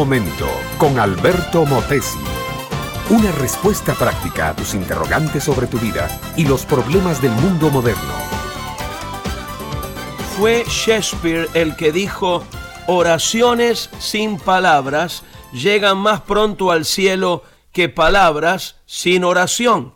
momento con Alberto Motesi. Una respuesta práctica a tus interrogantes sobre tu vida y los problemas del mundo moderno. Fue Shakespeare el que dijo, oraciones sin palabras llegan más pronto al cielo que palabras sin oración.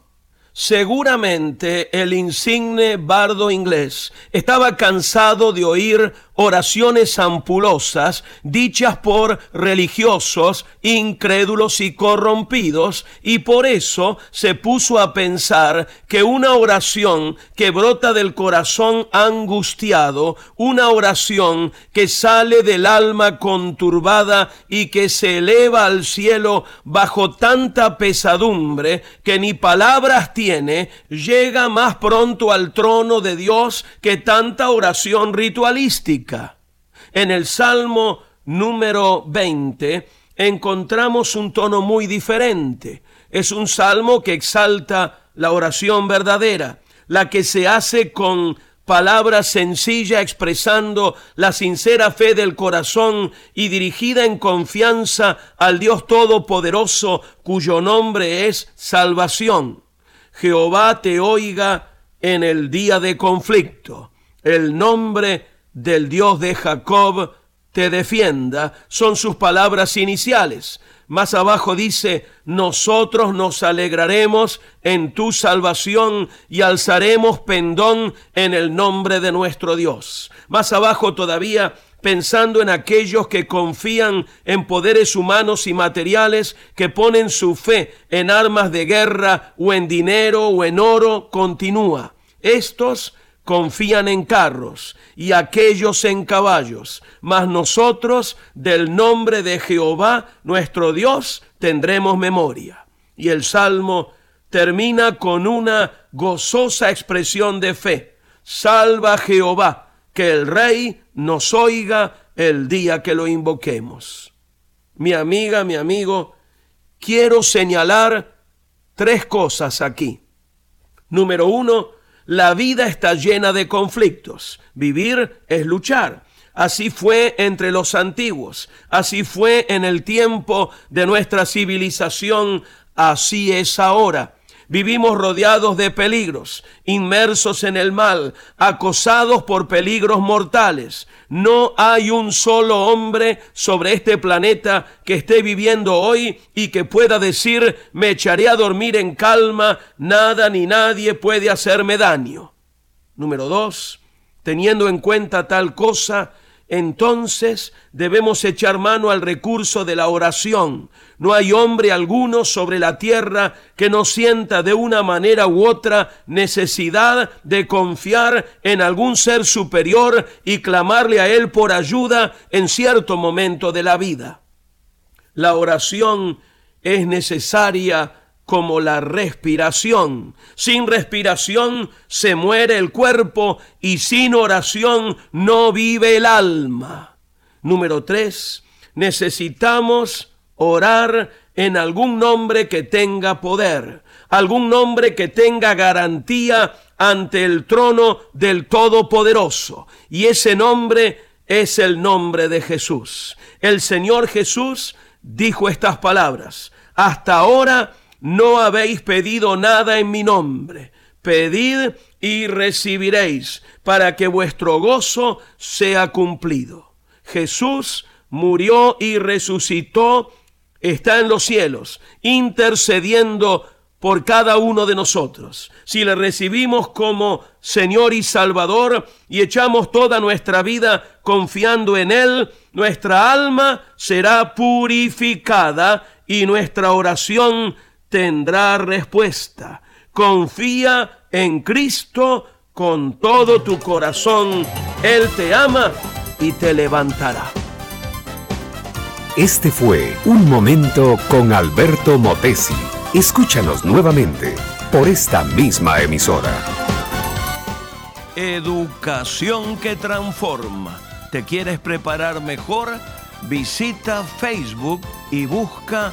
Seguramente el insigne bardo inglés estaba cansado de oír oraciones ampulosas dichas por religiosos, incrédulos y corrompidos, y por eso se puso a pensar que una oración que brota del corazón angustiado, una oración que sale del alma conturbada y que se eleva al cielo bajo tanta pesadumbre que ni palabras tiene, llega más pronto al trono de Dios que tanta oración ritualística. En el Salmo número 20 encontramos un tono muy diferente. Es un salmo que exalta la oración verdadera, la que se hace con palabras sencillas expresando la sincera fe del corazón y dirigida en confianza al Dios Todopoderoso cuyo nombre es salvación. Jehová te oiga en el día de conflicto. El nombre del Dios de Jacob te defienda, son sus palabras iniciales. Más abajo dice, nosotros nos alegraremos en tu salvación y alzaremos pendón en el nombre de nuestro Dios. Más abajo todavía pensando en aquellos que confían en poderes humanos y materiales, que ponen su fe en armas de guerra o en dinero o en oro, continúa. Estos confían en carros y aquellos en caballos, mas nosotros del nombre de Jehová nuestro Dios tendremos memoria. Y el salmo termina con una gozosa expresión de fe. Salva Jehová, que el rey nos oiga el día que lo invoquemos. Mi amiga, mi amigo, quiero señalar tres cosas aquí. Número uno, la vida está llena de conflictos. Vivir es luchar. Así fue entre los antiguos, así fue en el tiempo de nuestra civilización, así es ahora. Vivimos rodeados de peligros, inmersos en el mal, acosados por peligros mortales. No hay un solo hombre sobre este planeta que esté viviendo hoy y que pueda decir, me echaré a dormir en calma, nada ni nadie puede hacerme daño. Número dos, teniendo en cuenta tal cosa, entonces debemos echar mano al recurso de la oración. No hay hombre alguno sobre la tierra que no sienta de una manera u otra necesidad de confiar en algún ser superior y clamarle a él por ayuda en cierto momento de la vida. La oración es necesaria como la respiración. Sin respiración se muere el cuerpo y sin oración no vive el alma. Número tres, necesitamos orar en algún nombre que tenga poder, algún nombre que tenga garantía ante el trono del Todopoderoso. Y ese nombre es el nombre de Jesús. El Señor Jesús dijo estas palabras. Hasta ahora no habéis pedido nada en mi nombre. Pedid y recibiréis para que vuestro gozo sea cumplido. Jesús murió y resucitó, está en los cielos, intercediendo por cada uno de nosotros. Si le recibimos como Señor y Salvador y echamos toda nuestra vida confiando en Él, nuestra alma será purificada y nuestra oración tendrá respuesta. Confía en Cristo con todo tu corazón. Él te ama y te levantará. Este fue Un Momento con Alberto Motesi. Escúchanos nuevamente por esta misma emisora. Educación que transforma. ¿Te quieres preparar mejor? Visita Facebook y busca